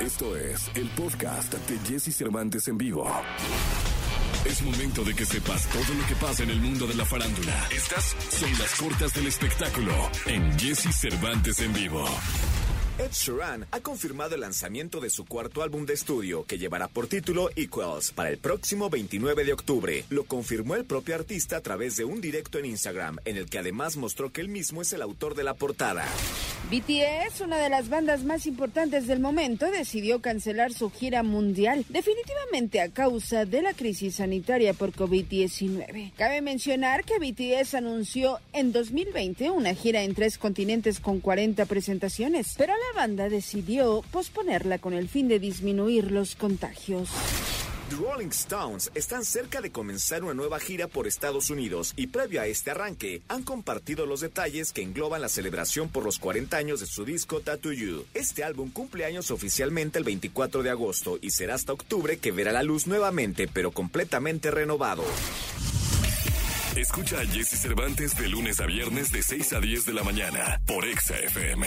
Esto es el podcast de Jesse Cervantes en vivo. Es momento de que sepas todo lo que pasa en el mundo de la farándula. Estas son las cortas del espectáculo en Jesse Cervantes en vivo. Ed Sheeran ha confirmado el lanzamiento de su cuarto álbum de estudio, que llevará por título Equals, para el próximo 29 de octubre. Lo confirmó el propio artista a través de un directo en Instagram, en el que además mostró que él mismo es el autor de la portada. BTS, una de las bandas más importantes del momento, decidió cancelar su gira mundial, definitivamente a causa de la crisis sanitaria por COVID-19. Cabe mencionar que BTS anunció en 2020 una gira en tres continentes con 40 presentaciones, pero la banda decidió posponerla con el fin de disminuir los contagios. The Rolling Stones están cerca de comenzar una nueva gira por Estados Unidos y previo a este arranque han compartido los detalles que engloban la celebración por los 40 años de su disco Tattoo You. Este álbum cumple años oficialmente el 24 de agosto y será hasta octubre que verá la luz nuevamente pero completamente renovado. Escucha a Jesse Cervantes de lunes a viernes de 6 a 10 de la mañana por Exa FM.